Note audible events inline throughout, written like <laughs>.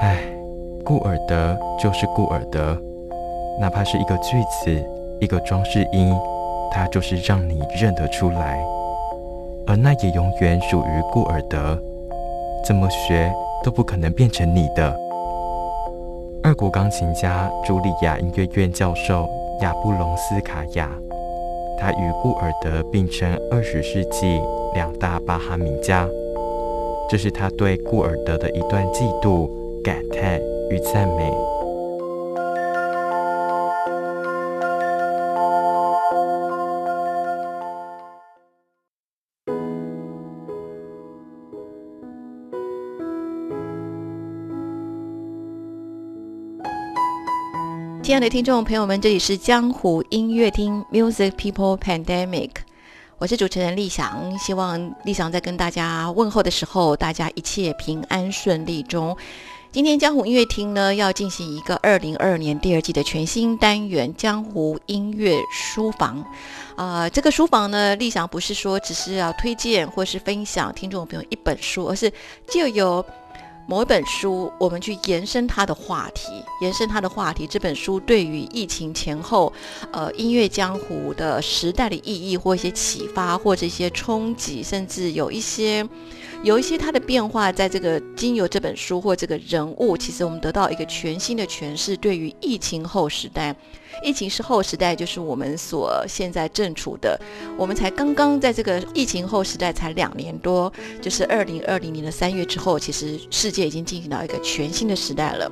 唉，顾尔德就是顾尔德，哪怕是一个句子、一个装饰音，它就是让你认得出来。而那也永远属于顾尔德，怎么学都不可能变成你的。二国钢琴家茱莉亚音乐院教授亚布隆斯卡娅，他与顾尔德并称二十世纪两大巴哈名家，这是他对顾尔德的一段嫉妒。感叹与赞美。亲爱的听众朋友们，这里是江湖音乐厅 Music People Pandemic，我是主持人立翔，希望立翔在跟大家问候的时候，大家一切平安顺利中。今天江湖音乐厅呢要进行一个二零二二年第二季的全新单元——江湖音乐书房。啊，这个书房呢，立想不是说只是要推荐或是分享听众朋友一本书，而是就有某一本书，我们去延伸它的话题，延伸它的话题。这本书对于疫情前后，呃，音乐江湖的时代的意义，或一些启发，或者一些冲击，甚至有一些。有一些它的变化，在这个经由这本书或这个人物，其实我们得到一个全新的诠释。对于疫情后时代，疫情是后时代，就是我们所现在正处的。我们才刚刚在这个疫情后时代才两年多，就是二零二零年的三月之后，其实世界已经进行到一个全新的时代了。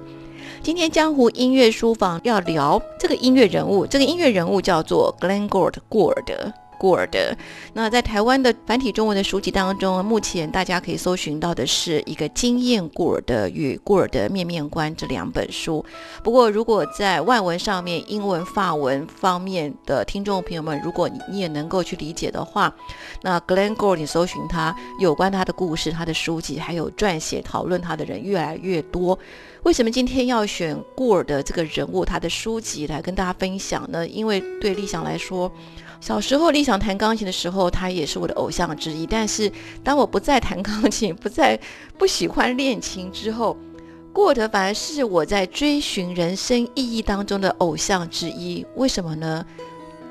今天江湖音乐书房要聊这个音乐人物，这个音乐人物叫做 Glenn Gould 过尔德。顾尔德，那在台湾的繁体中文的书籍当中，目前大家可以搜寻到的是一个《经验顾尔德与顾尔德面面观》这两本书。不过，如果在外文上面，英文、法文方面的听众朋友们，如果你你也能够去理解的话，那 Glenn Gould 你搜寻他有关他的故事、他的书籍，还有撰写讨论他的人越来越多。为什么今天要选顾尔的这个人物、他的书籍来跟大家分享呢？因为对立想来说。小时候，理想弹钢琴的时候，他也是我的偶像之一。但是，当我不再弹钢琴，不再不喜欢练琴之后，过得反而是我在追寻人生意义当中的偶像之一。为什么呢？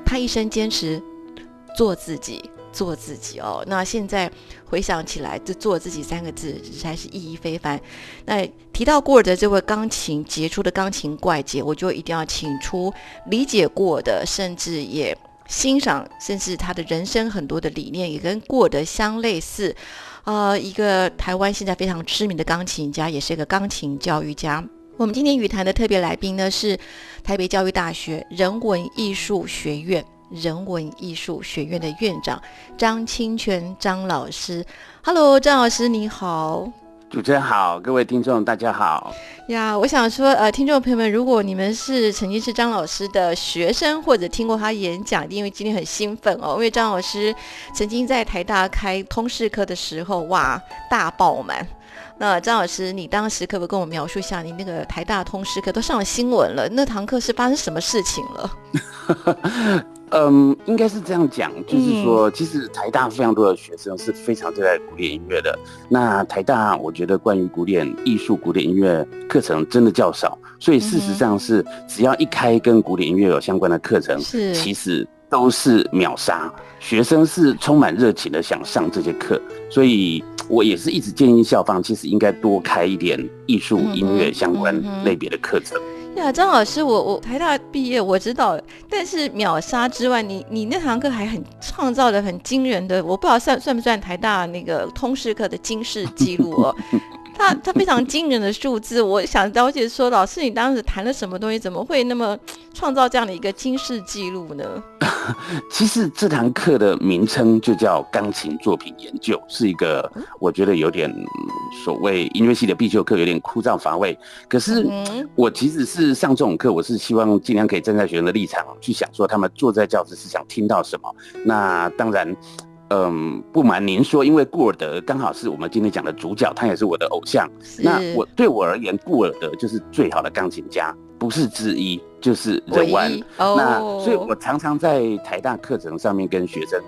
他一生坚持做自己，做自己哦。那现在回想起来，这“做自己”三个字实在是意义非凡。那提到过的这位钢琴杰出的钢琴怪杰，我就一定要请出理解过的，甚至也。欣赏，甚至他的人生很多的理念也跟过得相类似，呃，一个台湾现在非常知名的钢琴家，也是一个钢琴教育家。我们今天语谈的特别来宾呢，是台北教育大学人文艺术学院人文艺术学院的院长张清泉张老师。Hello，张老师你好。主持人好，各位听众大家好呀！我想说，呃，听众朋友们，如果你们是曾经是张老师的学生，或者听过他演讲，因为今天很兴奋哦，因为张老师曾经在台大开通识课的时候，哇，大爆满。那张老师，你当时可不可以跟我描述一下，你那个台大通识课都上了新闻了，那堂课是发生什么事情了？<laughs> 嗯，应该是这样讲，就是说，其实台大非常多的学生是非常热爱古典音乐的。那台大，我觉得关于古典艺术、古典音乐课程真的较少，所以事实上是，只要一开跟古典音乐有相关的课程，是其实都是秒杀。学生是充满热情的想上这些课，所以我也是一直建议校方，其实应该多开一点艺术、音乐相关类别的课程。呀，张老师，我我台大毕业，我知道，但是秒杀之外，你你那堂课还很创造的很惊人的，我不知道算算不算台大那个通识课的惊世记录哦。他他非常惊人的数字。我想了解说，老师你当时谈了什么东西，怎么会那么创造这样的一个惊世纪录呢？<laughs> 其实这堂课的名称就叫钢琴作品研究，是一个我觉得有点所谓音乐系的必修课，有点枯燥乏味。可是我其实是上这种课，我是希望尽量可以站在学生的立场去想，说他们坐在教室是想听到什么。那当然。嗯，不瞒您说，因为顾尔德刚好是我们今天讲的主角，他也是我的偶像。那我对我而言，顾尔德就是最好的钢琴家，不是之一，就是人玩。那所以我常常在台大课程上面跟学生，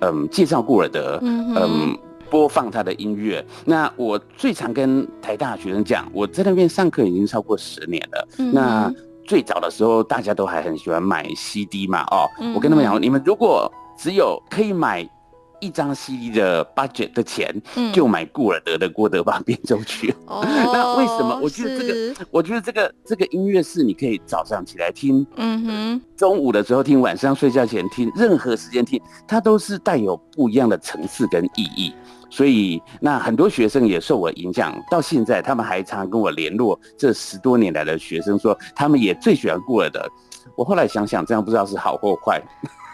嗯，介绍顾尔德，嗯，播放他的音乐。那我最常跟台大学生讲，我在那边上课已经超过十年了。那最早的时候，大家都还很喜欢买 CD 嘛，哦，我跟他们讲，你们如果只有可以买。一张 CD 的 budget 的钱，就买顾尔德的《郭德纲变奏曲》。<laughs> 那为什么？我觉得这个，我觉得这个这个音乐是你可以早上起来听，嗯哼，中午的时候听，晚上睡觉前听，任何时间听，它都是带有不一样的层次跟意义。所以，那很多学生也受我影响，到现在他们还常跟我联络。这十多年来的学生说，他们也最喜欢顾尔德。我后来想想，这样不知道是好或坏。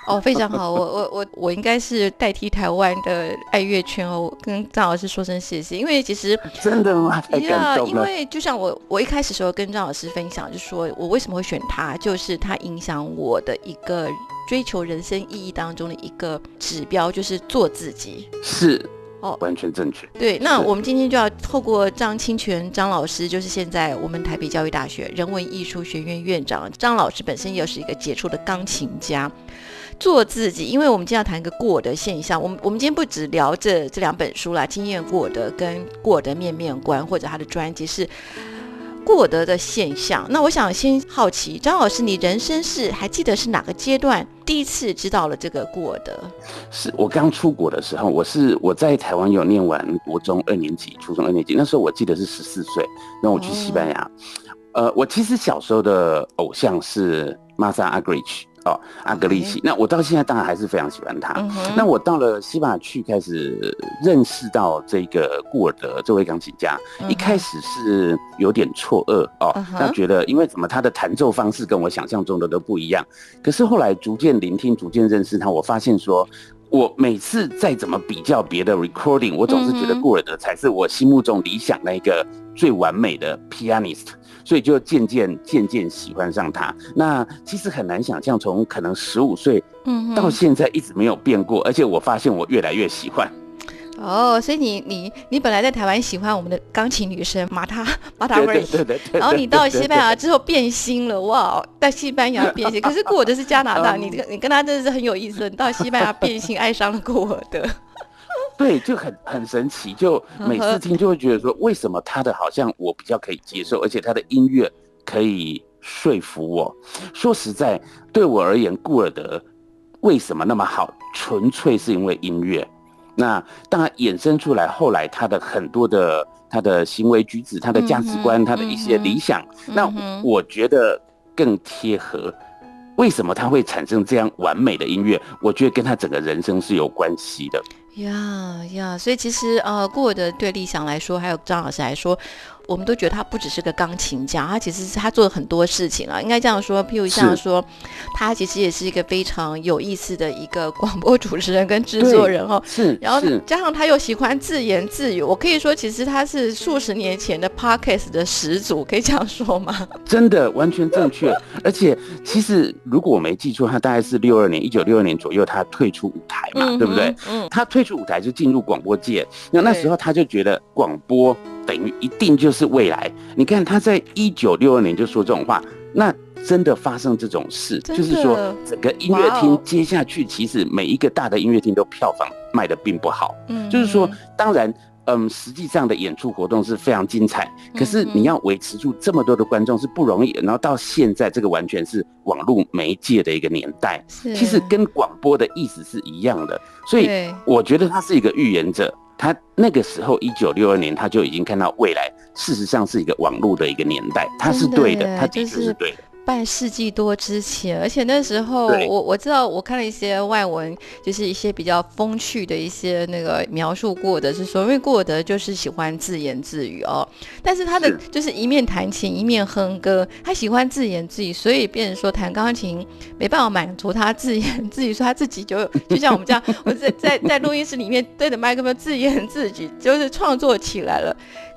哦，非常好，我我我我应该是代替台湾的爱乐圈哦，跟张老师说声谢谢，因为其实 <laughs> 真的吗？太感动了。因为就像我我一开始时候跟张老师分享，就说我为什么会选他，就是他影响我的一个追求人生意义当中的一个指标，就是做自己。是。哦，完全正确。对，那我们今天就要透过张清泉张老师，就是现在我们台北教育大学人文艺术学院院长张老师，本身又是一个杰出的钢琴家，做自己。因为我们今天要谈一个过的现象，我们我们今天不只聊这这两本书啦，经验过的跟过的面面观，或者他的专辑是。过得的现象，那我想先好奇张老师，你人生是还记得是哪个阶段第一次知道了这个过得？是我刚出国的时候，我是我在台湾有念完国中二年级、初中二年级，那时候我记得是十四岁，那我去西班牙。呃，我其实小时候的偶像是 Masa Agrich。哦，阿格利奇，那我到现在当然还是非常喜欢他。那我到了西班牙去，开始认识到这个顾尔德这位钢琴家。一开始是有点错愕哦，他觉得因为怎么他的弹奏方式跟我想象中的都不一样。可是后来逐渐聆听，逐渐认识他，我发现说，我每次再怎么比较别的 recording，我总是觉得顾尔德才是我心目中理想那个最完美的 pianist。所以就渐渐渐渐喜欢上他。那其实很难想象，从可能十五岁，嗯，到现在一直没有变过。而且我发现我越来越喜欢。哦，所以你你你本来在台湾喜欢我们的钢琴女生马塔 <laughs> 马塔瑞。然后你到西班牙之后变心了，哇，在西班牙变心。<laughs> 可是顾尔德是加拿大，你你跟他真的是很有意思。你到西班牙变心，<laughs> 爱上了顾尔德。对，就很很神奇，就每次听就会觉得说，为什么他的好像我比较可以接受，而且他的音乐可以说服我。说实在，对我而言，顾尔德为什么那么好，纯粹是因为音乐。那当然衍生出来，后来他的很多的他的行为举止、他的价值观、他的一些理想，那我觉得更贴合。为什么他会产生这样完美的音乐？我觉得跟他整个人生是有关系的。呀呀，所以其实呃，过的对立想来说，还有张老师来说。我们都觉得他不只是个钢琴家，他其实是他做了很多事情啊，应该这样说。譬如像说，他其实也是一个非常有意思的一个广播主持人跟制作人哦。是，然后加上他又喜欢自言自语，我可以说，其实他是数十年前的 Podcast 的始祖，可以这样说吗？真的完全正确。<laughs> 而且，其实如果我没记错，他大概是六二年，一九六二年左右，他退出舞台嘛，对不对？嗯。他退出舞台就进入广播界，那那时候他就觉得广播。等于一定就是未来。你看他在一九六二年就说这种话，那真的发生这种事，就是说整个音乐厅接下去其实每一个大的音乐厅都票房卖的并不好。嗯，就是说，当然，嗯，实际上的演出活动是非常精彩，可是你要维持住这么多的观众是不容易。然后到现在这个完全是网络媒介的一个年代，其实跟广播的意思是一样的。所以我觉得他是一个预言者。他那个时候，一九六二年，他就已经看到未来，事实上是一个网络的一个年代，他是对的，他的确是对的。半世纪多之前，而且那时候我我知道我看了一些外文，就是一些比较风趣的一些那个描述过的，是说因为过德就是喜欢自言自语哦，但是他的就是一面弹琴一面哼歌，他喜欢自言自语，所以变成说弹钢琴没办法满足他自言自语，说他自己就就像我们这样，<laughs> 我在在在录音室里面对着麦克风自言自语，就是创作起来了。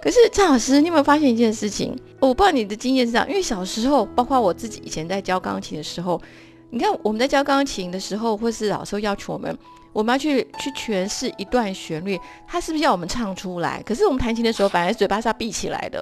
可是张老师，你有没有发现一件事情？我不知道你的经验是这样，因为小时候，包括我自己以前在教钢琴的时候，你看我们在教钢琴的时候，或是老师会要求我们，我们要去去诠释一段旋律，他是不是要我们唱出来？可是我们弹琴的时候，反而嘴巴是要闭起来的。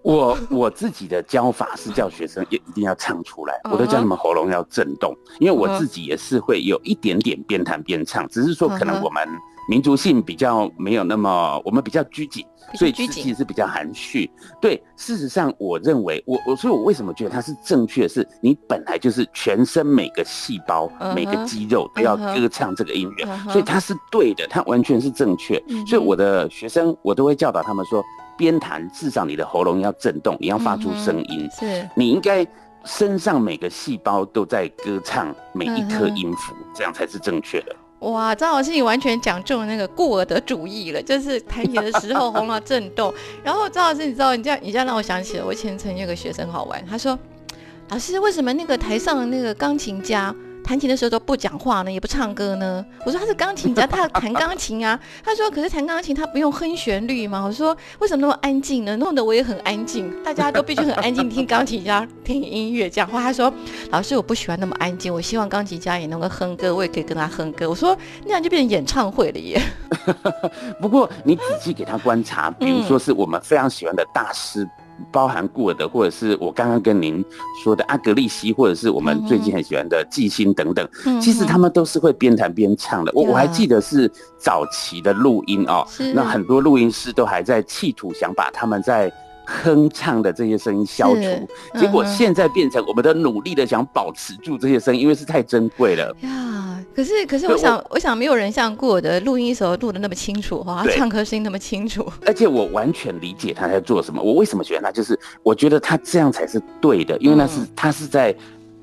我我自己的教法是叫学生也一定要唱出来，<laughs> 我都叫他们喉咙要震动，因为我自己也是会有一点点边弹边唱，只是说可能我们民族性比较没有那么，我们比较拘谨，所以拘谨是比较含蓄。对，事实上我认为我我所以，我为什么觉得它是正确是，你本来就是全身每个细胞、每个肌肉都要歌唱这个音乐所以它是对的，它完全是正确。所以我的学生我都会教导他们说，边弹至少你的喉咙要震动，你要发出声音。是，你应该身上每个细胞都在歌唱每一颗音符，这样才是正确的。哇，张老师，你完全讲中了那个顾尔的主义了，就是弹琴的时候喉咙震动。然后张老师，你知道，你这样你这样让我想起了我以前曾经有个学生好玩，他说，老师为什么那个台上的那个钢琴家？弹琴的时候都不讲话呢，也不唱歌呢。我说他是钢琴家，他弹钢琴啊。<laughs> 他说可是弹钢琴他不用哼旋律吗？我说为什么那么安静呢？弄得我也很安静，大家都必须很安静听钢琴家 <laughs> 听音乐讲话。他说老师我不喜欢那么安静，我希望钢琴家也能够哼歌，我也可以跟他哼歌。我说那样就变成演唱会了耶。<laughs> 不过你仔细给他观察，比如说是我们非常喜欢的大师。包含顾尔德，或者是我刚刚跟您说的阿格利西，或者是我们最近很喜欢的季星等等，嗯其实他们都是会边弹边唱的。我我还记得是早期的录音哦，那很多录音师都还在企图想把他们在哼唱的这些声音消除是，结果现在变成我们的努力的想保持住这些声音，因为是太珍贵了。呀，可是可是我想我想没有人像顾尔的录音时候录的那么清楚哈，他唱歌声音那么清楚。而且我完全理解他在做什么。我为什么喜欢他，就是我觉得他这样才是对的，因为那是、嗯他是在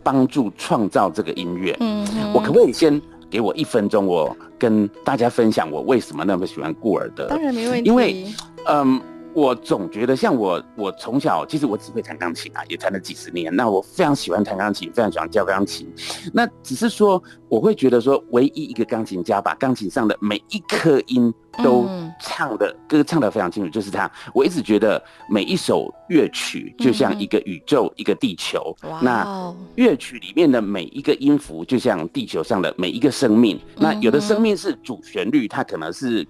帮助创造这个音乐。嗯，我可不可以先给我一分钟，我跟大家分享我为什么那么喜欢顾尔的？当然没问题，因为嗯，我总觉得像我，我从小其实我只会弹钢琴啊，也弹了几十年。那我非常喜欢弹钢琴，非常喜欢教钢琴。那只是说，我会觉得说，唯一一个钢琴家把钢琴上的每一颗音都嗯唱的、歌唱的非常清楚，就是他。我一直觉得每一首乐曲就像一个宇宙，一个地球。那哦，乐曲里面的每一个音符，就像地球上的每一个生命。那有的生命是主旋律，它可能是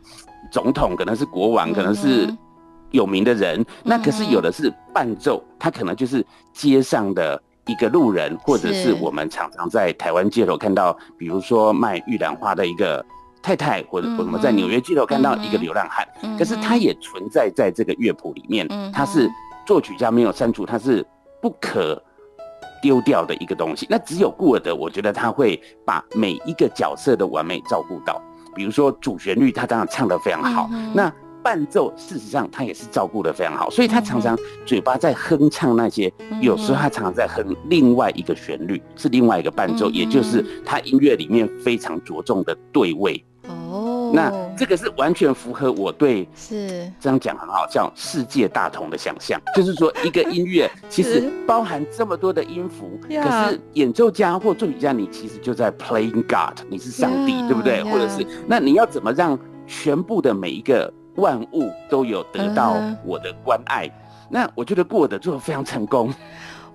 总统，可能是国王，可能是有名的人。那可是有的是伴奏，他可能就是街上的一个路人，或者是是我们常常在台湾街头看到，比如说卖玉兰花的一个太太，或者我们在纽约街头看到一个流浪汉。嗯可是他也存在在这个乐谱里面嗯，它是作曲家没有删除，他是不可丢掉的一个东西。那只有顾尔德，我觉得他会把每一个角色的完美照顾到。比如说主旋律，他当然唱得非常好，嗯那伴奏事实上他也是照顾的非常好，所以他常常嘴巴在哼唱那些，有时候他常常在哼另外一个旋律，是另外一个伴奏，也就是他音乐里面非常着重的对位。哦，那这个是完全符合我对是。这样讲很好，叫世界大同的想象，就是说一个音乐其实包含这么多的音符，可是演奏家或作曲家你其实就在 playing God，你是上帝呀对不对？或者是那你要怎么让全部的每一个万物都有得到我的关爱？那我觉得过得做的非常成功。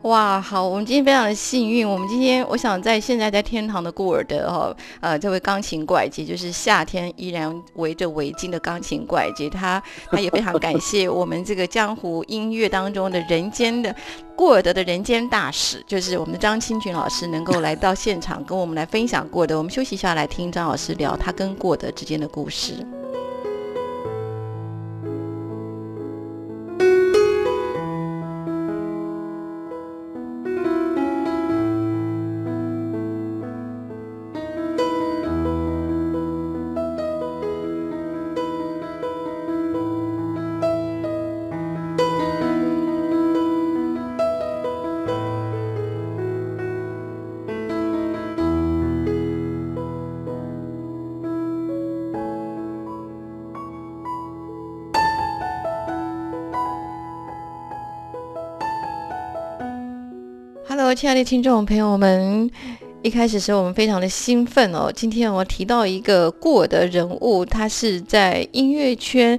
哇，好，我们今天非常的幸运。我们今天，我想在现在在天堂的顾尔德哈，呃，这位钢琴怪杰，就是夏天依然围着围巾的钢琴怪杰，他 <laughs> 他也非常感谢我们这个江湖音乐当中的人间的过尔德的人间大使，就是我们的张清群老师能够来到现场跟我们来分享过的。我们休息一下，来听张老师聊他跟顾尔德之间的故事。亲爱的听众朋友们，一开始时候我们非常的兴奋哦。今天我提到一个过的人物，他是在音乐圈。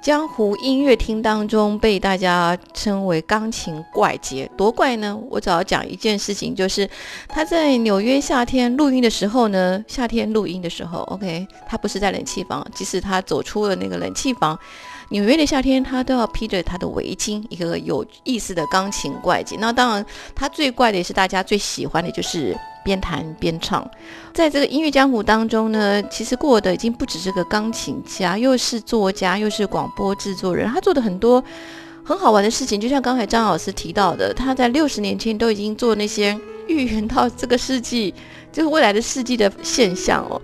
江湖音乐厅当中被大家称为钢琴怪杰，多怪呢？我只要讲一件事情，就是他在纽约夏天录音的时候呢，夏天录音的时候，OK，他不是在冷气房，即使他走出了那个冷气房，纽约的夏天他都要披着他的围巾，一个有意思的钢琴怪杰。那当然，他最怪的也是大家最喜欢的就是。边弹边唱，在这个音乐江湖当中呢，其实过的已经不只是个钢琴家，又是作家，又是广播制作人。他做的很多很好玩的事情，就像刚才张老师提到的，他在六十年前都已经做那些预言到这个世纪，就是未来的世纪的现象哦。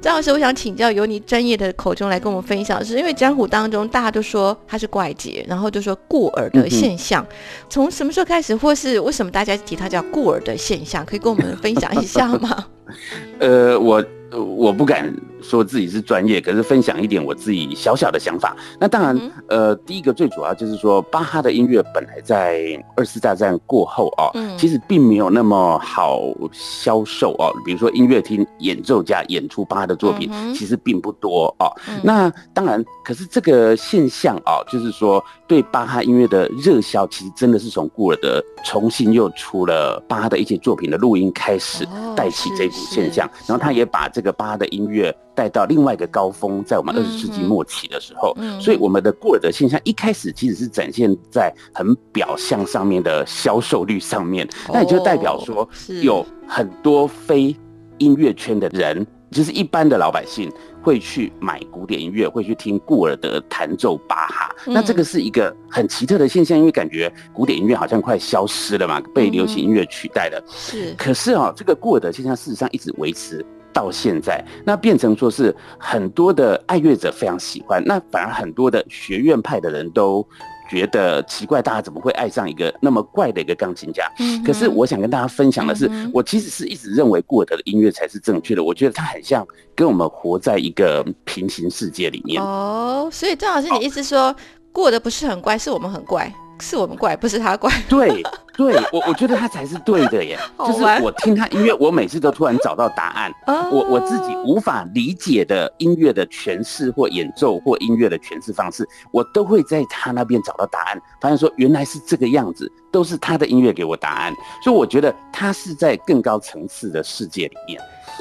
张老师，我想请教，由你专业的口中来跟我们分享，是因为江湖当中大家都说它是怪杰，然后就说过耳的现象，从什么时候开始，或是为什么大家提它叫过耳的现象，可以跟我们分享一下吗？<laughs> 呃，我。我不敢说自己是专业，可是分享一点我自己小小的想法。那当然，呃，第一个最主要就是说，巴哈的音乐本来在二次大战过后啊，其实并没有那么好销售哦。比如说音乐厅演奏家演出巴哈的作品，其实并不多哦。那当然，可是这个现象哦，就是说对巴哈音乐的热销，其实真的是从顾尔德重新又出了巴哈的一些作品的录音开始带起这股现象，然后他也把这个。巴哈的音乐带到另外一个高峰，在我们二十世纪末期的时候，所以我们的过尔德现象一开始其实是展现在很表象上面的销售率上面，那也就代表说有很多非音乐圈的人，就是一般的老百姓会去买古典音乐，会去听顾尔德弹奏巴哈。那这个是一个很奇特的现象，因为感觉古典音乐好像快消失了嘛，被流行音乐取代了。是，可是啊，这个顾尔德现象事实上一直维持。到现在，那变成说是很多的爱乐者非常喜欢，那反而很多的学院派的人都觉得奇怪，大家怎么会爱上一个那么怪的一个钢琴家？嗯，可是我想跟大家分享的是，我其实是一直认为过德的音乐才是正确的。我觉得他很像跟我们活在一个平行世界里面。哦，所以张老师，你意思说过得不是很怪，是我们很怪？是我们怪，不是他怪。对，<laughs> 对我我觉得他才是对的耶。<laughs> 就是我听他音乐，我每次都突然找到答案。我我自己无法理解的音乐的诠释或演奏或音乐的诠释方式，我都会在他那边找到答案。发现说原来是这个样子，都是他的音乐给我答案。所以我觉得他是在更高层次的世界里面。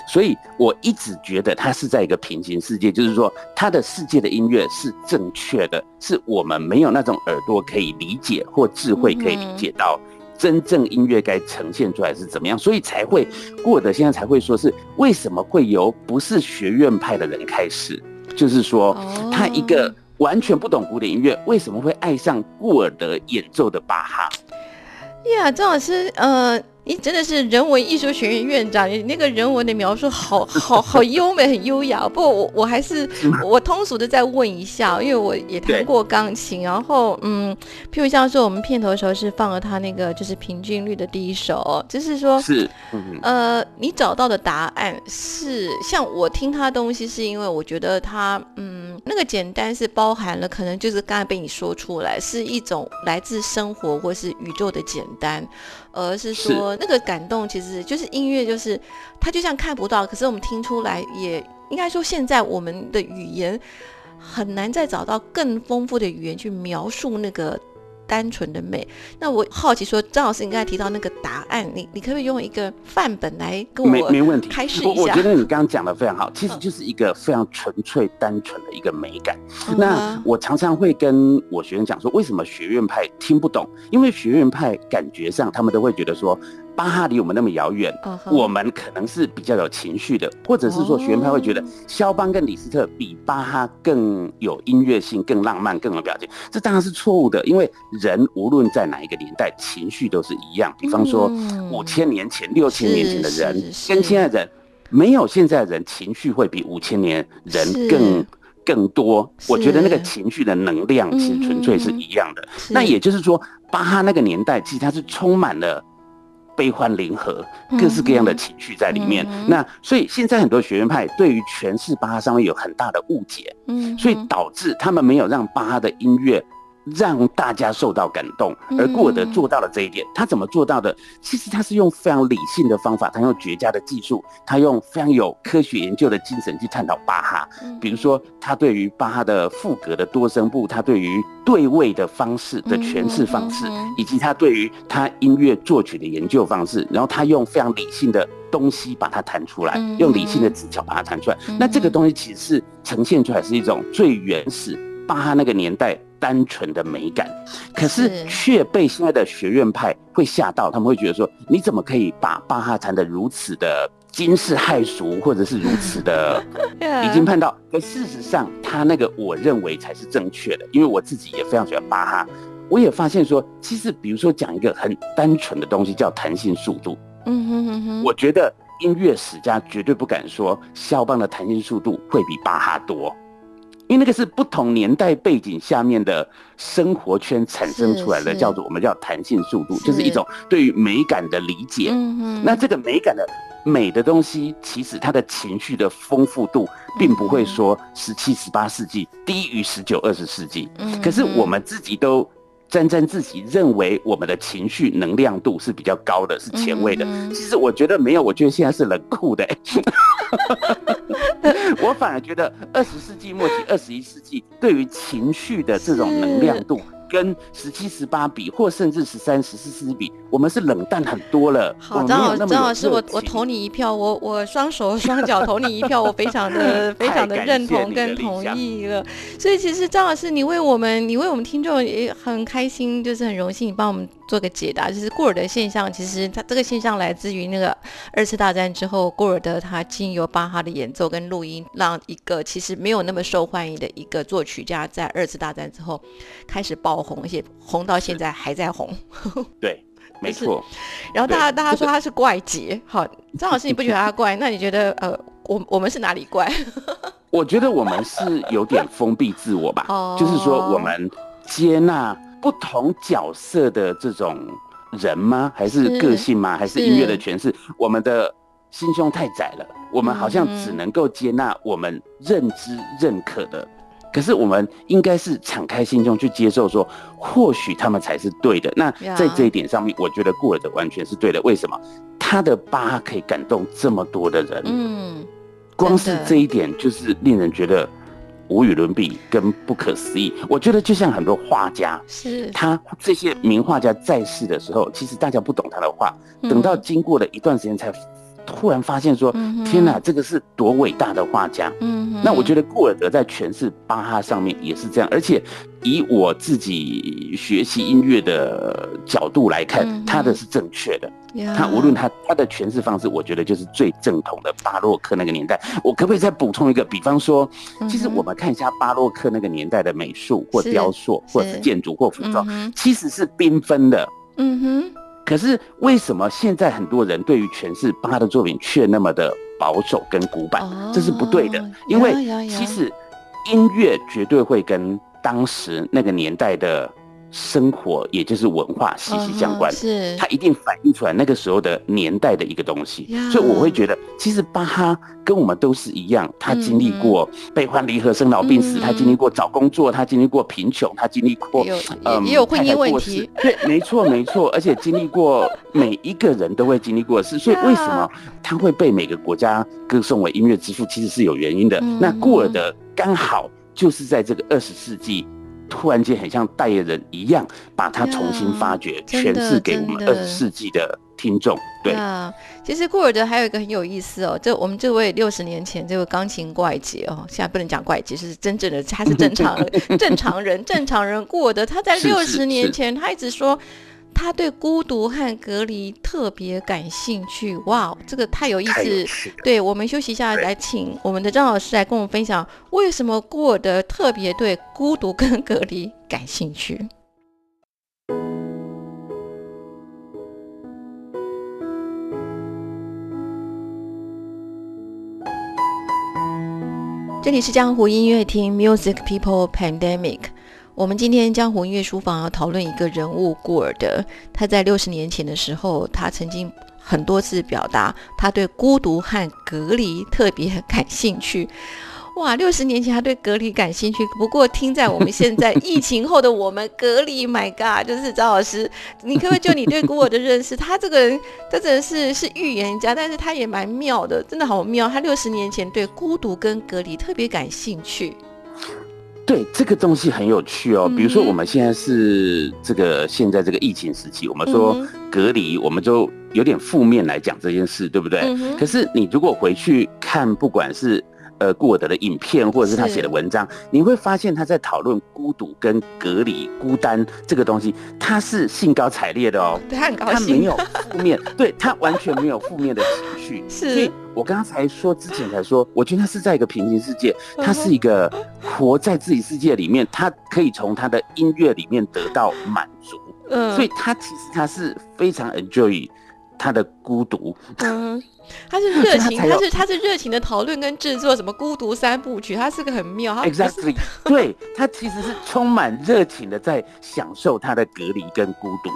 所以我一直觉得他是在一个平行世界，就是说他的世界的音乐是正确的，是我们没有那种耳朵可以理解或智慧可以理解到真正音乐该呈现出来是怎么样，所以才会过的现在才会说是为什么会由不是学院派的人开始，就是说他一个完全不懂古典音乐，为什么会爱上顾尔德演奏的巴哈？呀，张老师，呃。你真的是人文艺术学院院长，你那个人文的描述好 <laughs> 好好优美，很优雅。不过我我还是我通俗的再问一下，因为我也弹过钢琴。然后嗯，譬如像说我们片头的时候是放了他那个就是平均律的第一首，就是说是呃，你找到的答案是像我听他东西，是因为我觉得他嗯那个简单是包含了可能就是刚才被你说出来是一种来自生活或是宇宙的简单。而是说那个感动，其实就是音乐，就是它就像看不到，可是我们听出来，也应该说现在我们的语言很难再找到更丰富的语言去描述那个。单纯的美，那我好奇说，张老师，你刚才提到那个答案，你你可不可以用一个范本来跟我没没问题开始一下？我我觉得你刚刚讲的非常好，其实就是一个非常纯粹单纯的一个美感。那我常常会跟我学生讲说，为什么学院派听不懂？因为学院派感觉上他们都会觉得说。巴哈离我们那么遥远，我们可能是比较有情绪的，或者是说学院派会觉得肖邦跟李斯特比巴哈更有音乐性、更浪漫、更有表情，这当然是错误的。因为人无论在哪一个年代，情绪都是一样。比方说五千年前、六千年前的人，跟现在人没有现在人情绪会比五千年人更更多。我觉得那个情绪的能量其实纯粹是一样的。那也就是说，巴哈那个年代其实它是充满了。悲欢离合，各式各样的情绪在里面。那所以现在很多学院派对于诠释巴哈上面有很大的误解，嗯，所以导致他们没有让巴哈的音乐让大家受到感动，而顾尔德做到了这一点。他怎么做到的？其实他是用非常理性的方法，他用绝佳的技术，他用非常有科学研究的精神去探讨巴哈。比如说，他对于巴哈的赋格的多声部，他对于对位的方式的诠释方式，以及他对于他音乐作曲的研究方式，然后他用非常理性的东西把它弹出来，用理性的技巧把它弹出来。那这个东西其实是呈现出来是一种最原始巴哈那个年代。单纯的美感，可是却被现在的学院派会吓到，他们会觉得说：你怎么可以把巴哈弹的如此的惊世骇俗，或者是如此的 <laughs> 已经判到？可事实上，他那个我认为才是正确的，因为我自己也非常喜欢巴哈。我也发现说，其实比如说讲一个很单纯的东西，叫弹性速度。嗯哼哼哼，我觉得音乐史家绝对不敢说肖邦的弹性速度会比巴哈多。因为那个是不同年代背景下面的生活圈产生出来的，叫做我们叫弹性速度，就是一种对于美感的理解。嗯那这个美感的美的东西，其实它的情绪的丰富度，并不会说十七、十八世纪低于十九、二十世纪。可是我们自己都沾沾自喜，认为我们的情绪能量度是比较高的，是前卫的。其实我觉得没有，我觉得现在是冷酷的。<laughs> 我反而觉得二十世纪末期、二十一世纪对于情绪的这种能量度。跟十七、十八比，或甚至十三、十四、十比，我们是冷淡很多了。好，张老张老师，我我投你一票，我我双手双脚投你一票，我非常的 <laughs> 非常的认同跟同意了。所以其实张老师，你为我们，你为我们听众也很开心，就是很荣幸，你帮我们做个解答。就是顾尔德现象，其实它这个现象来自于那个二次大战之后，顾尔德他经由巴哈的演奏跟录音，让一个其实没有那么受欢迎的一个作曲家，在二次大战之后开始爆。红，而且红到现在还在红。<laughs> 对，没错。<laughs> 然后大家大家说他是怪杰，好，张老师你不觉得他怪？那你觉得呃，我我们是哪里怪？<laughs> 我觉得我们是有点封闭自我吧。哦。就是说，我们接纳不同角色的这种人吗？还是个性吗？还是音乐的诠释？我们的心胸太窄了，我们好像只能够接纳我们认知认可的。可是我们应该是敞开心胸去接受，说或许他们才是对的。那在这一点上面，我觉得顾尔德完全是对的。为什么？他的疤可以感动这么多的人，嗯，光是这一点就是令人觉得无与伦比跟不可思议。我觉得就像很多画家，是他这些名画家在世的时候，其实大家不懂他的画，等到经过了一段时间才。突然发现说：“天哪，这个是多伟大的画家！”嗯，那我觉得顾尔德在诠释巴哈上面也是这样，而且以我自己学习音乐的角度来看，他的是正确的。他无论他他的诠释方式，我觉得就是最正统的巴洛克那个年代。我可不可以再补充一个？比方说，其实我们看一下巴洛克那个年代的美术或雕塑，或者是建筑或服装，其实是缤纷的。嗯哼。可是为什么现在很多人对于诠释巴的作品却那么的保守跟古板？这是不对的，因为其实音乐绝对会跟当时那个年代的。生活也就是文化息息相关，是。它一定反映出来那个时候的年代的一个东西，所以我会觉得，其实巴哈跟我们都是一样，他经历过悲欢离合、生老病死，他经历过找工作，他经历过贫穷，他经历过嗯也有婚姻问题，对，没错没错，而且经历过每一个人都会经历过的事，<laughs> 所以为什么他会被每个国家歌颂为音乐之父，其实是有原因的。那过尔的刚好就是在这个二十世纪。突然间很像代言人一样，把它重新发掘、诠释给我们二十世纪的听众。对啊，其实库尔德还有一个很有意思哦，这我们这位六十年前这位钢琴怪杰哦，现在不能讲怪杰，是真正的他是正常 <laughs> 正常人，正常人顾尔德他在六十年前他一直说。他对孤独和隔离特别感兴趣，哇，这个太有意思。对我们休息一下，来请我们的张老师来跟我们分享，为什么顾尔德特别对孤独跟隔离感兴趣。这里是江湖音乐厅，Music People Pandemic。我们今天江湖音乐书房要讨论一个人物顾尔德。他在六十年前的时候，他曾经很多次表达他对孤独和隔离特别感兴趣。<laughs> 哇，六十年前他对隔离感兴趣，不过听在我们现在疫情后的我们隔离，<laughs> My God，就是张老师，你可不可以就你对孤儿的认识？他这个人，他真的是是预言家，但是他也蛮妙的，真的好妙。他六十年前对孤独跟隔离特别感兴趣。对这个东西很有趣哦，比如说我们现在是这个现在这个疫情时期，我们说隔离，我们就有点负面来讲这件事，对不对？可是你如果回去看，不管是呃，顾尔德的影片或者是他写的文章，你会发现他在讨论孤独跟隔离、孤单这个东西，他是兴高采烈的哦，他很高兴，他没有负面，<laughs> 对他完全没有负面的情绪。是，我刚刚才说之前才说，我觉得他是在一个平行世界，他是一个活在自己世界里面，他可以从他的音乐里面得到满足。嗯，所以他其实他是非常 enjoy 他的孤独。嗯。他是热情，<laughs> 他是他是热情的讨论跟制作什么孤独三部曲，他是个很妙。Exactly，<laughs> 对他其实是充满热情的在享受他的隔离跟孤独。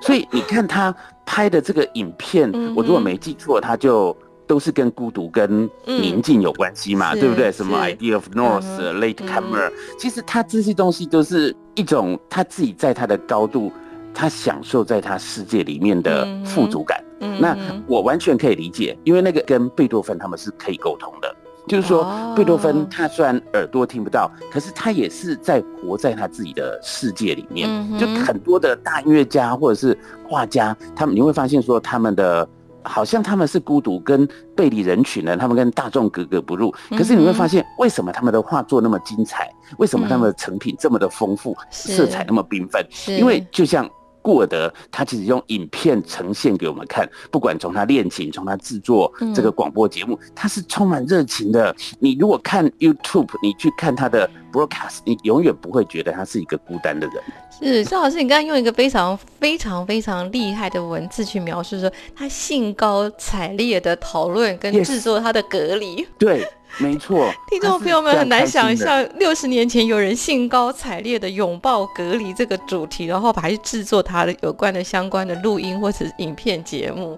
所以你看他拍的这个影片，我如果没记错，他就都是跟孤独跟宁静有关系嘛，对不对？什么 Idea of North、Late Comer，其实他这些东西都是一种他自己在他的高度。他享受在他世界里面的富足感，那我完全可以理解，因为那个跟贝多芬他们是可以沟通的。就是说，贝多芬他虽然耳朵听不到，可是他也是在活在他自己的世界里面。就很多的大音乐家或者是画家，他们你会发现说，他们的好像他们是孤独跟背离人群的，他们跟大众格格不入。可是你会发现，为什么他们的画作那么精彩？为什么他们的成品这么的丰富，色彩那么缤纷？因为就像。顾尔德他其实用影片呈现给我们看，不管从他练琴，从他制作这个广播节目，他是充满热情的。你如果看 YouTube，你去看他的 broadcast，你永远不会觉得他是一个孤单的人。是张老师，你刚刚用一个非常非常非常厉害的文字去描述说，他兴高采烈的讨论跟制作他的隔离。对。没错，<laughs> 听众朋友们很难想象，六十年前有人兴高采烈的拥抱隔离这个主题，然后还去制作他的有关的相关的录音或者影片节目。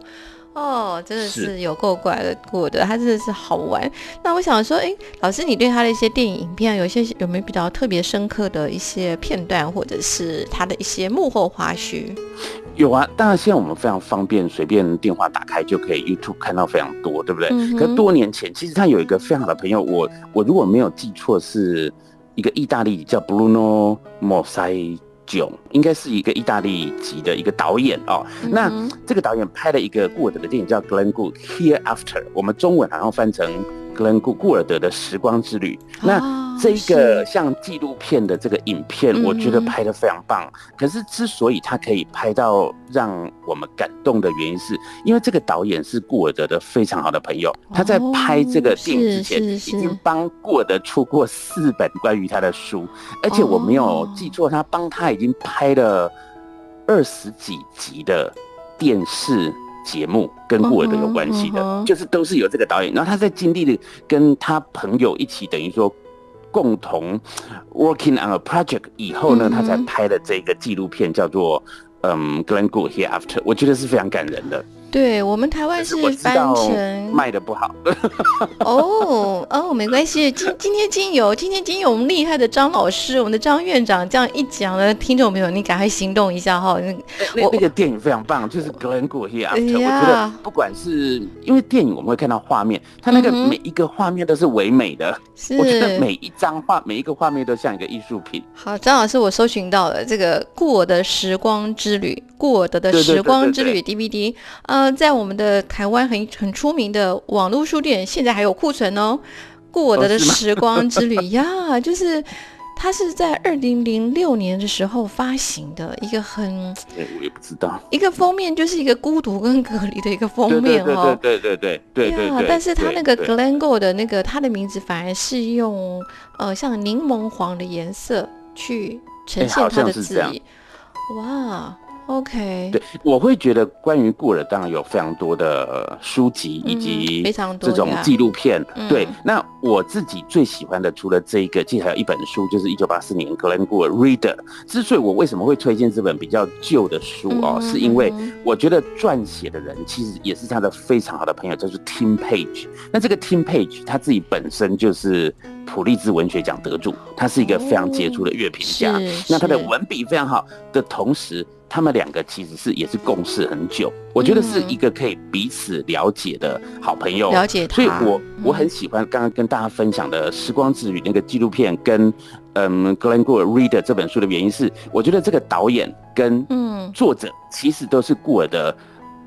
哦，真的是有够怪的过的，他真的是好玩。那我想说，哎，老师，你对他的一些电影影片，有些有没有比较特别深刻的一些片段，或者是他的一些幕后花絮？有啊，当然现在我们非常方便，随便电话打开就可以 YouTube 看到非常多，对不对？可多年前，其实他有一个非常好的朋友，我我如果没有记错，是一个意大利叫 Bruno Mosai。囧应该是一个意大利籍的一个导演哦。那这个导演拍了一个顾尔德的电影叫《Glenn Gould Hereafter》，我们中文好像翻成。格伦顾顾尔德的时光之旅，那这一个像纪录片的这个影片，我觉得拍的非常棒。可是之所以他可以拍到让我们感动的原因，是因为这个导演是顾尔德的非常好的朋友。他在拍这个电影之前，已经帮顾尔德出过四本关于他的书，而且我没有记错，他帮他已经拍了二十几集的电视。节目跟顾尔德有关系的，就是都是有这个导演，然后他在经历的跟他朋友一起，等于说共同 working on a project 以后呢，他才拍了这个纪录片叫做嗯 Glenn Gould Hereafter，我觉得是非常感人的。对我们台湾是翻成卖的不好 <laughs> <laughs> 哦哦，没关系。今今天金友，今天金友，我们厉害的张老师，我们的张院长这样一讲呢，听众朋友，你赶快行动一下哈。那那个电影非常棒，就是《Glenn Gould Here After》。我觉得不管是因为电影，我们会看到画面，它那个每一个画面都是唯美的。我觉得每一张画，每一个画面都像一个艺术品。好，张老师，我搜寻到了这个《故我的时光之旅》，顾我德的时光之旅 DVD 呃。在我们的台湾很很出名的网络书店，现在还有库存哦。顾我的时光之旅 <laughs> 呀，就是它是在二零零六年的时候发行的一个很，我也不知道，一个封面就是一个孤独跟隔离的一个封面哦。对对对对对对。但是它那个 Glengo 的那个它的名字反而是用呃像柠檬黄的颜色去呈现它的字体，哇。OK，对，我会觉得关于顾尔当然有非常多的书籍以及非常多这种纪录片。对，那我自己最喜欢的除了这一个，其实还有一本书，就是一九八四年格兰古尔 Reader。之所以我为什么会推荐这本比较旧的书哦，是因为我觉得撰写的人其实也是他的非常好的朋友，就是 Tim Page。那这个 Tim Page 他自己本身就是。普利兹文学奖得主，他是一个非常杰出的乐评家。那他的文笔非常好的同时，他们两个其实是也是共事很久。我觉得是一个可以彼此了解的好朋友。了解他，所以我我很喜欢刚刚跟大家分享的《时光之旅》那个纪录片，跟嗯《Glenn Gould Reader》这本书的原因是，我觉得这个导演跟嗯作者其实都是顾尔的。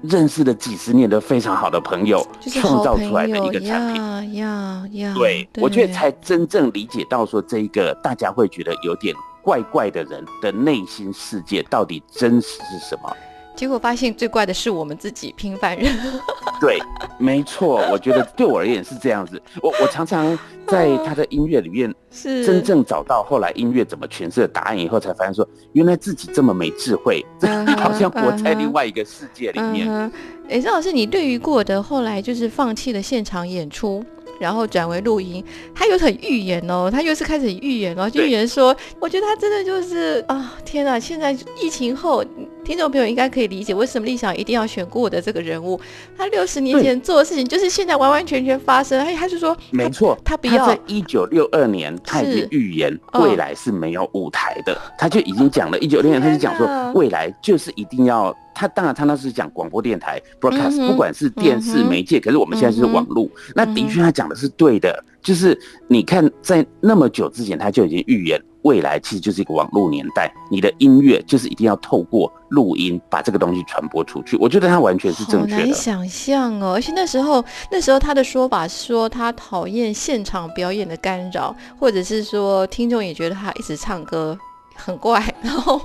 认识了几十年的非常好的朋友，创造出来的一个产品，呀呀，对，我觉得才真正理解到说这一个大家会觉得有点怪怪的人的内心世界到底真实是什么。结果发现最怪的是我们自己平凡人。<laughs> 对，没错，我觉得对我而言是这样子。我我常常在他的音乐里面，是真正找到后来音乐怎么诠释的答案以后，才发现说，原来自己这么没智慧，<laughs> 好像活在另外一个世界里面。哎，张老师，你对于过的后来就是放弃了现场演出。然后转为录音，他又很预言哦，他又是开始预言哦，就预言说，我觉得他真的就是啊，天哪！现在疫情后，听众朋友应该可以理解为什么立想一定要选过的这个人物，他六十年前做的事情，就是现在完完全全发生。哎，他就说，没错，他不要在一九六二年，他已经预言未来是没有舞台的，他就已经讲了，一九六二年他就讲说，未来就是一定要。他当然，他那是讲广播电台 broadcast，不管是电视媒介，可是我们现在是网络。那的确，他讲的是对的。就是你看，在那么久之前，他就已经预言未来其实就是一个网络年代。你的音乐就是一定要透过录音把这个东西传播出去。我觉得他完全是正确的。难想象哦，而且那时候，那时候他的说法是说他讨厌现场表演的干扰，或者是说听众也觉得他一直唱歌很怪，然后。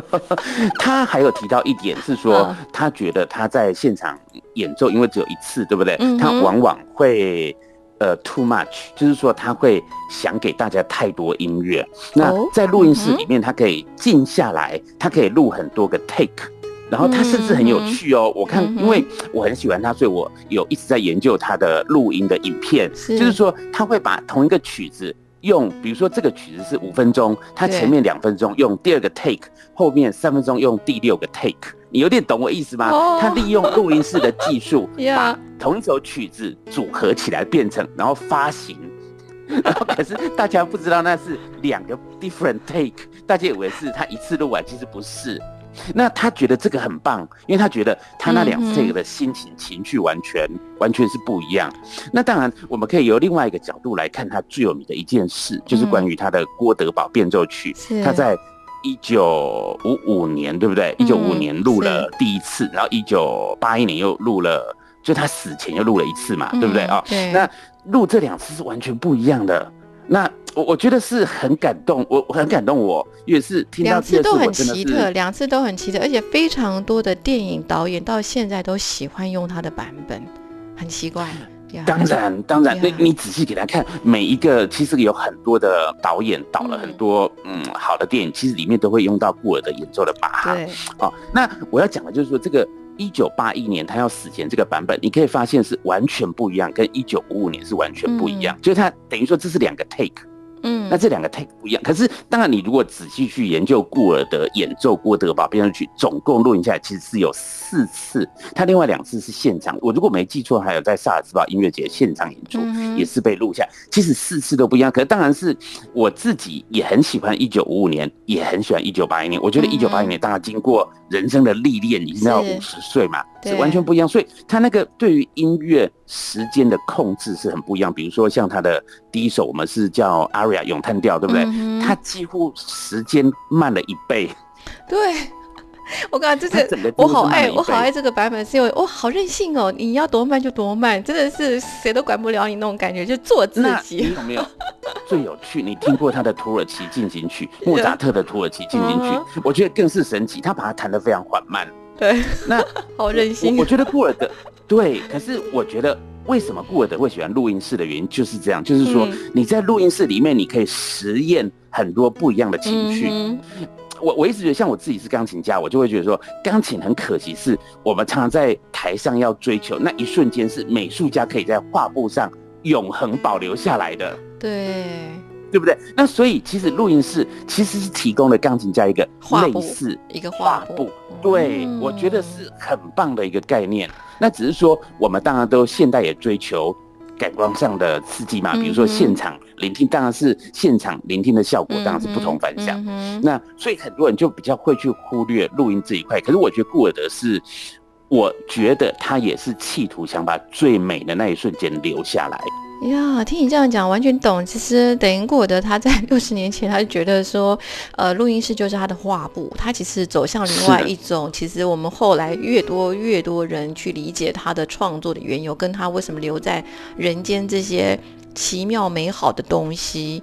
<laughs> 他还有提到一点是说，他觉得他在现场演奏，因为只有一次，对不对？他往往会呃 too much，就是说他会想给大家太多音乐。那在录音室里面，他可以静下来，他可以录很多个 take，然后他甚至很有趣哦。我看，因为我很喜欢他，所以我有一直在研究他的录音的影片，就是说他会把同一个曲子。用，比如说这个曲子是五分钟，它前面两分钟用第二个 take，后面三分钟用第六个 take，你有点懂我意思吗？他利用录音室的技术，<laughs> 把同一首曲子组合起来变成，然后发行，然 <laughs> 后可是大家不知道那是两个 different take，大家以为是他一次录完，其实不是。那他觉得这个很棒，因为他觉得他那两次这个的心情情绪完全完全是不一样。那当然，我们可以由另外一个角度来看他最有名的一件事，就是关于他的郭德宝变奏曲。他在一九五五年，对不对？一九五五年录了第一次，然后一九八一年又录了，就他死前又录了一次嘛，对不对啊？那录这两次是完全不一样的。那我我觉得是很感动，我我很感动，我也是听到两次都很奇特，两次都很奇特，而且非常多的电影导演到现在都喜欢用他的版本，很奇怪。当然，当然，你你仔细给他看每一个，其实有很多的导演导了很多嗯好的电影，其实里面都会用到布尔的演奏的巴哈。对，哦，那我要讲的就是说这个。一九八一年他要死前这个版本，你可以发现是完全不一样，跟一九五五年是完全不一样，就是他等于说这是两个 take。嗯，那这两个 take 不一样。可是，当然，你如果仔细去研究顾尔的演奏郭德宝变奏曲，总共录音下来其实是有四次，他另外两次是现场。我如果没记错，还有在萨尔茨堡音乐节现场演出也是被录下。其实四次都不一样。可是，当然是我自己也很喜欢一九五五年，也很喜欢一九八一年。我觉得一九八一年，大家经过人生的历练，已经要五十岁嘛，是完全不一样。所以，他那个对于音乐时间的控制是很不一样。比如说，像他的第一首，我们是叫 Aria。咏叹调对不对？它几乎时间慢了一倍。对，我刚刚就是我好爱，我好爱这个版本，是因为我好任性哦！你要多慢就多慢，真的是谁都管不了你那种感觉，就做自己。你有没有 <laughs> 最有趣？你听过他的土耳其进行曲，<laughs> 莫扎特的土耳其进行曲？我觉得更是神奇，他把它弹得非常缓慢。对，那 <laughs> 好任性。我觉得布尔的对，可是我觉得。为什么顾尔德会喜欢录音室的原因就是这样，就是说你在录音室里面，你可以实验很多不一样的情绪。我我一直觉得，像我自己是钢琴家，我就会觉得说，钢琴很可惜，是我们常常在台上要追求那一瞬间，是美术家可以在画布上永恒保留下来的。对。对不对？那所以其实录音室其实是提供了钢琴家一个类似一个画布，对我觉得是很棒的一个概念。那只是说我们当然都现代也追求感官上的刺激嘛，比如说现场聆听，当然是现场聆听的效果当然是不同凡响。那所以很多人就比较会去忽略录音这一块。可是我觉得顾尔德是，我觉得他也是企图想把最美的那一瞬间留下来。呀，听你这样讲，完全懂。其实等于过的，他在 <laughs> 六十年前，他就觉得说，呃，录音室就是他的画布。他其实走向另外一种。其实我们后来越多越多人去理解他的创作的缘由，跟他为什么留在人间这些奇妙美好的东西。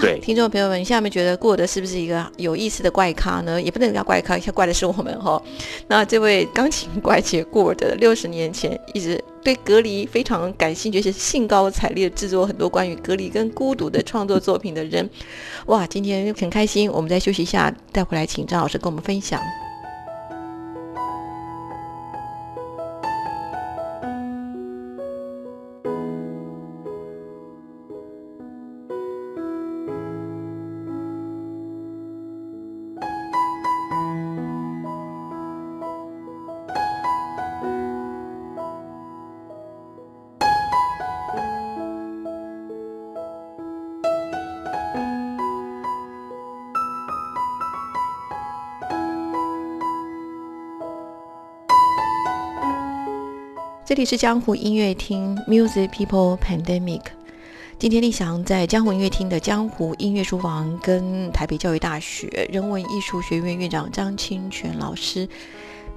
对，听众朋友们，你下面觉得过的是不是一个有意思的怪咖呢？也不能叫怪咖，怪的是我们哈。<laughs> 那这位钢琴怪杰过的六十年前一直对隔离非常感兴趣，是兴高采烈制作很多关于隔离跟孤独的创作作品的人。哇，今天很开心，我们再休息一下，带回来请张老师跟我们分享。这里是江湖音乐厅，Music People Pandemic。今天立翔在江湖音乐厅的江湖音乐书房，跟台北教育大学人文艺术学院院长张清泉老师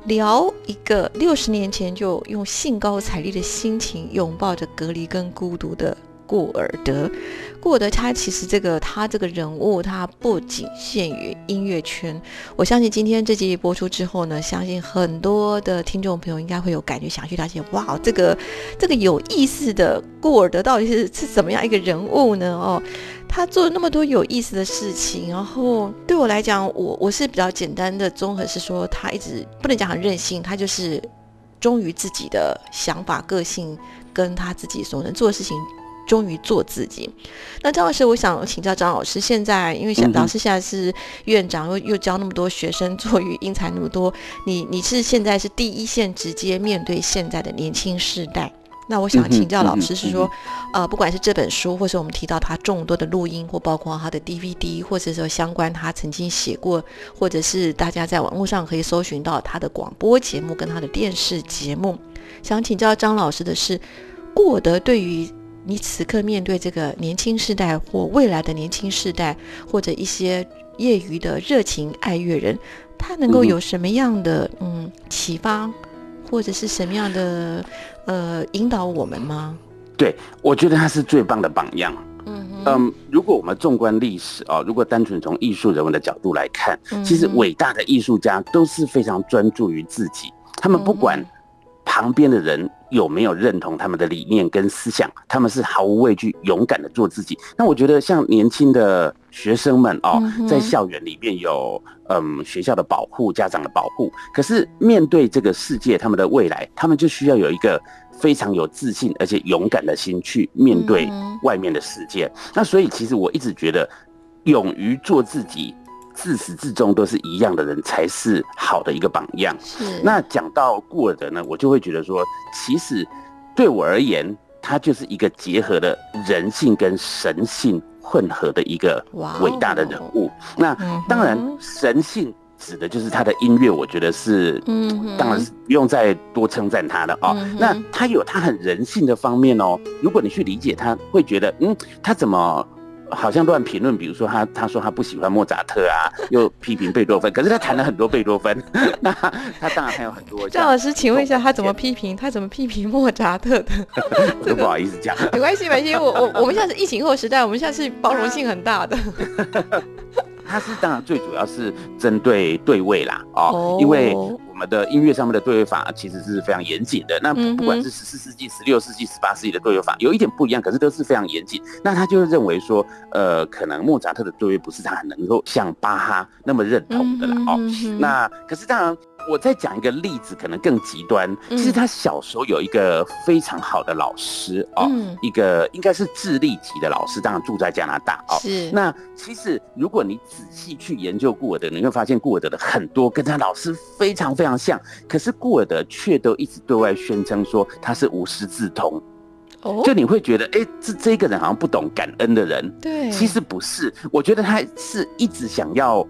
聊一个六十年前就用兴高采烈的心情拥抱着隔离跟孤独的。顾尔德，顾尔德他其实这个他这个人物，他不仅限于音乐圈。我相信今天这集播出之后呢，相信很多的听众朋友应该会有感觉，想去了解。哇，这个这个有意思的顾尔德到底是是怎么样一个人物呢？哦，他做了那么多有意思的事情，然后对我来讲，我我是比较简单的综合是说，他一直不能讲很任性，他就是忠于自己的想法、个性，跟他自己所能做的事情。终于做自己。那张老师，我想请教张老师，现在因为小老师现在是院长，又又教那么多学生做育英才那么多，你你是现在是第一线直接面对现在的年轻世代。那我想请教老师是说，呃，不管是这本书，或是我们提到他众多的录音，或包括他的 DVD，或者说相关他曾经写过，或者是大家在网络上可以搜寻到他的广播节目跟他的电视节目，想请教张老师的是，过得对于。你此刻面对这个年轻世代或未来的年轻世代，或者一些业余的热情爱乐人，他能够有什么样的嗯启发，或者是什么样的呃引导我们吗？对，我觉得他是最棒的榜样。嗯嗯，如果我们纵观历史啊，如果单纯从艺术人文的角度来看，其实伟大的艺术家都是非常专注于自己，他们不管。旁边的人有没有认同他们的理念跟思想？他们是毫无畏惧、勇敢的做自己。那我觉得，像年轻的学生们哦，在校园里面有嗯学校的保护、家长的保护，可是面对这个世界，他们的未来，他们就需要有一个非常有自信而且勇敢的心去面对外面的世界。那所以，其实我一直觉得，勇于做自己。自始至终都是一样的人才是好的一个榜样。是。那讲到顾尔德呢，我就会觉得说，其实对我而言，他就是一个结合了人性跟神性混合的一个伟大的人物。那当然，神性指的就是他的音乐，我觉得是，嗯，当然是不用再多称赞他的哦。那他有他很人性的方面哦。如果你去理解他，会觉得，嗯，他怎么？好像乱评论，比如说他他说他不喜欢莫扎特啊，又批评贝多芬，可是他谈了很多贝多芬，<laughs> 那他当然还有很多。张老师，请问一下，他怎么批评？他怎么批评莫扎特的？我 <laughs> 都不好意思讲。没关系，没关系，我我我们现在是疫情后时代，我们现在是包容性很大的。<laughs> 他是当然最主要是针对对位啦，哦，因为我们的音乐上面的对位法其实是非常严谨的。那不管是十四世纪、十六世纪、十八世纪的对位法，有一点不一样，可是都是非常严谨。那他就认为说，呃，可能莫扎特的对位不是他很能够像巴哈那么认同的了，哦，那可是当然。我再讲一个例子，可能更极端。其实他小时候有一个非常好的老师哦，一个应该是智力级的老师，当然住在加拿大哦。是。那其实如果你仔细去研究顾尔德，你会发现顾尔德的很多跟他老师非常非常像，可是顾尔德却都一直对外宣称说他是无师自通。哦就你会觉得，哎、这这个人好像不懂感恩的人，对，其实不是，我觉得他是一直想要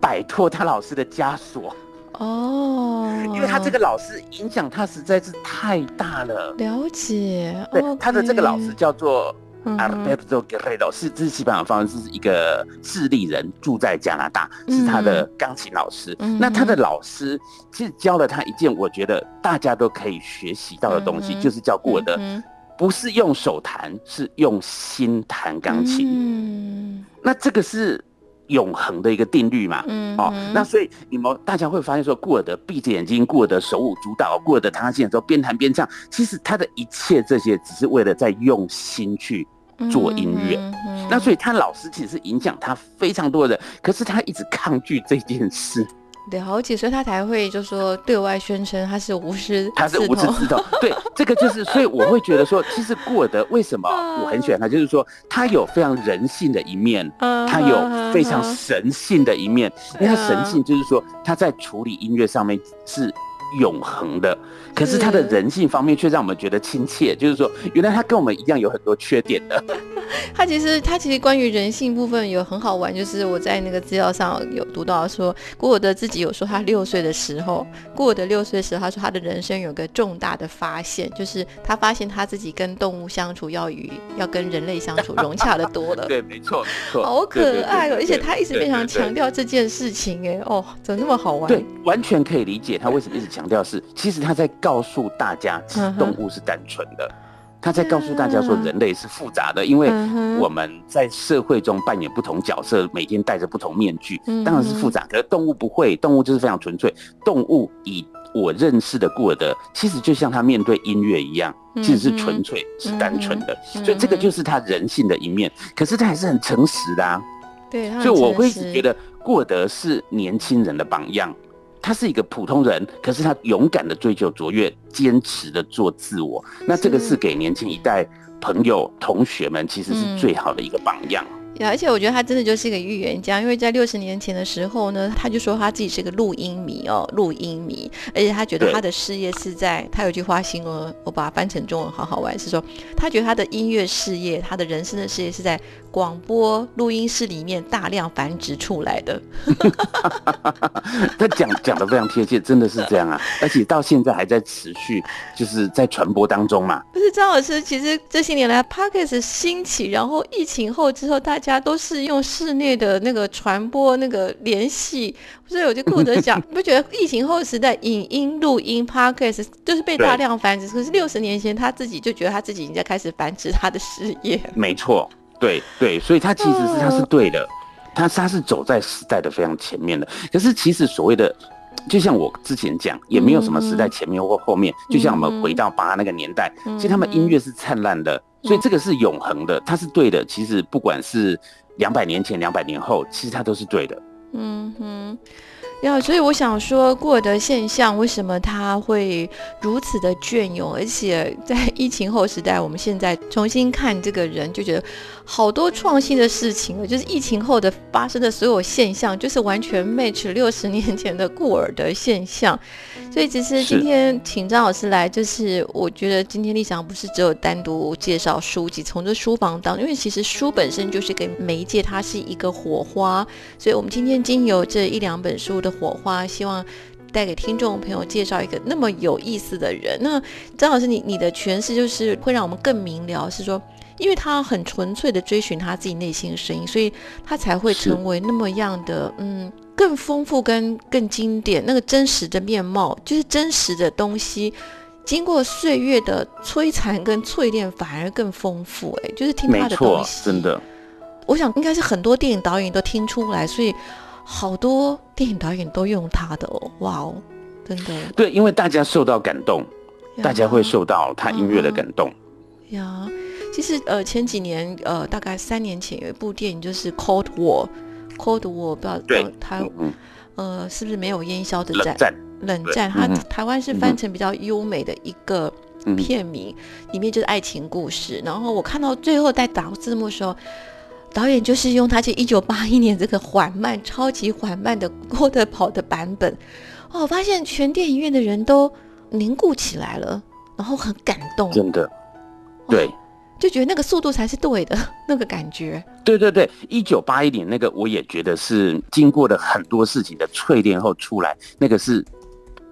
摆脱他老师的枷锁，哦，因为他这个老师影响他实在是太大了。了解，对，他的这个老师叫做嗯。Alberto Guerrero，是这是西班牙方是一个智利人，住在加拿大，是他的钢琴老师。嗯。那他的老师其实教了他一件我觉得大家都可以学习到的东西，嗯。就是叫顾尔德，嗯不是用手弹，是用心弹钢琴。嗯。那这个是永恒的一个定律嘛？哦嗯哦，那所以你们大家会发现说，顾尔德闭着眼睛，顾尔德手舞足蹈，顾尔德弹钢琴的时候边弹边唱，其实他的一切这些只是为了在用心去做音乐。嗯那所以他老师其实是影响他非常多的人，可是他一直抗拒这件事，了解，所以他才会就说对外宣称他是无师 <laughs> 他是无师自之头。对，这个就是，所以我会觉得说，其实顾尔德为什么我很喜欢他，就是说他有非常人性的一面，嗯他有非常神性的一面，因为他神嗯性就是说他在处理音乐上面是永恒的，可是他的人性方面却让我们觉得亲切，就是说原来他跟我们一样有很多缺点的。<laughs> 他其实他其实关于人性部分有很好玩，就是我在那个资料上有读到说，古尔德自己有说他六岁的时候，古尔德六岁的时候，他说他的人生有个重大的发现，就是他发现他自己跟动物相处要与要跟人类相处融洽的多了。<laughs> 对，没错，没错，好可爱哦！而且他一直非常强调。这件事情，哎，哦，怎么那么好玩？对，完全可以理解他为什么一直强调是，其实他在告诉大家，其实嗯动物是单纯的。他在告诉大家说，人类是复杂的，因为我们在社会中扮演不同角色，每天戴着不同面具当然是复杂。可是动物不会，动物就是非常纯粹。动物以我认识的顾尔德，其实就像他面对音乐一样，其实是纯粹、是单纯的。嗯所以这个就是他人性的一面。可是他还是很诚实的啊。对，他很所以我会一直觉得顾尔德是年轻人的榜样。他是一个普通人，可是他勇敢的追求卓越，坚持的做自我。那这个是是给年轻一代朋友、同学们，其实是嗯最好的一个榜样。呀，而且我觉得他真的就是一个预言家，因为在六十年前的时候呢，他就说他自己是个录音迷哦，录音迷，而且他觉得他的事业是在，他有句话形容，我把它翻成中文好好玩，是说他觉得他的音乐事业，他的人生的事业是在广播录音室里面大量繁殖出来的。<laughs> 他讲讲的非常贴切，真的是这样啊！<laughs> 而且到现在还在持续，就是在传播当中嘛。不是张老师，其实这些年来 p o c a s t 兴起，然后疫情后之后，大家都是用室内的那个传播那个联系，所以我就跟我的讲，你 <laughs> 不觉得疫情后时代影音录音 p o d c a s t 就是被大量繁殖？可是六十年前他自己就觉得他自己已经在开始繁殖他的事业。没错，对对，所以他其实是他是对的，他他是走在时代的非常前面的。可是其实所谓的，就像我之前讲，也没有什么时代前面或后面，就像我们回到八那个年代，其实他们音乐是灿烂的，所以这个是永恒的，它是对的。其实不管是两百年前、两百年后，其实它都是对的。嗯哼。要，所以我想说，过的现象为什么它会如此的隽永？而且在疫情后时代，我们现在重新看这个人，就觉得好多创新的事情了。就是疫情后的发生的所有现象，就是完全 match 六十年前的故尔的现象。所以其实今天请张老师来，就是我觉得今天立场不是只有单独介绍书籍，从这书房当中，因为其实书本身就是给媒介，它是一个火花。所以我们今天经由这一两本书的火花，希望带给听众朋友介绍一个那么有意思的人。那张老师，你你的诠释就是会让我们更明了，是说，因为他很纯粹的追寻他自己内心的声音，所以他才会成为那么样的嗯更丰富跟更经典，那个真实的面貌，就是真实的东西。经过岁月的摧残跟淬炼，反而更丰富。哎，就是听他的东，西，真的。我想应该是很多电影导演都听出来，所以好多电影导演都用他的哦，哇哦，真的，对，因为大家受到感动，大家会受到他音乐的感动。呀。其实呃前几年呃大概三年前有一部电影就是《Cold War》，Cold War 不知道对呃是不是没有烟消的战？冷战，对冷战，它嗯台湾是翻成比较优美的一个嗯片名，里面就是爱情故事。然后我看到最后在打字幕的时候，导演就是用他这一九八一年这个缓慢、超级缓慢的郭德跑的版本，哦，我发现全电影院的人都凝固起来了，然后很感动。真的。对。就觉得那个速度才是对的，<laughs> 那个感觉。对对对，一九八一年那个我也觉得是经过了很多事情的淬炼后出来，那个是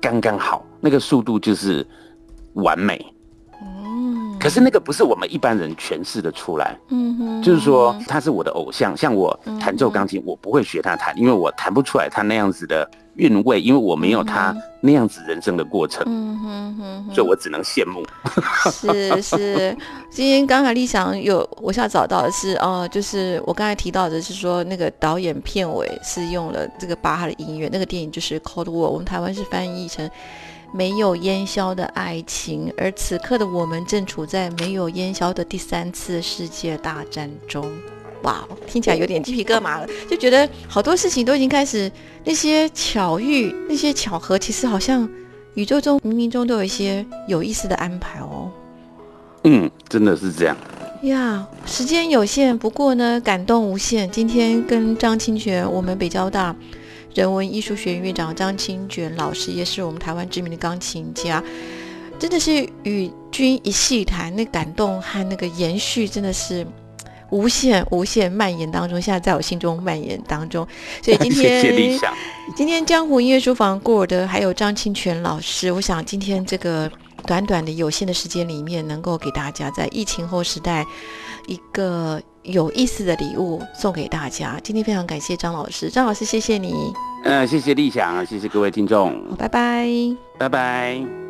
刚刚好，那个速度就是完美。嗯，可是那个不是我们一般人诠释的出来。嗯哼，就是说他是我的偶像，像我弹奏钢琴，我不会学他弹，因为我弹不出来他那样子的。韵味，因为我没有他那样子人生的过程，嗯哼哼，所以我只能羡慕。是是，今天刚才立想有我现在找到的是哦，就是我刚才提到的是说那个导演片尾是用了这个巴哈的音乐，那个电影就是《Cold War》，我们台湾是翻译成没有烟消的爱情，而此刻的我们正处在没有烟消的第三次世界大战中。哇，听起来有点鸡皮疙瘩了，就觉得好多事情都已经开始，那些巧遇、那些巧合，其实好像宇宙中冥冥中都有一些有意思的安排哦。嗯，真的是这样。呀，时间有限，不过呢，感动无限。今天跟张清泉，我们北交大人文艺术学院院长张清泉老师，也是我们台湾知名的钢琴家，真的是与君一细谈，那感动和那个延续，真的是。无限无限蔓延当中，现在在我心中蔓延当中。<laughs> 所以今天，今天江湖音乐书房过的还有张清泉老师，我想今天这个短短的有限的时间里面，能够给大家在疫情后时代一个有意思的礼物送给大家。今天非常感谢张老师，张老师谢谢你。嗯，谢谢立想，谢谢各位听众，拜拜，拜拜。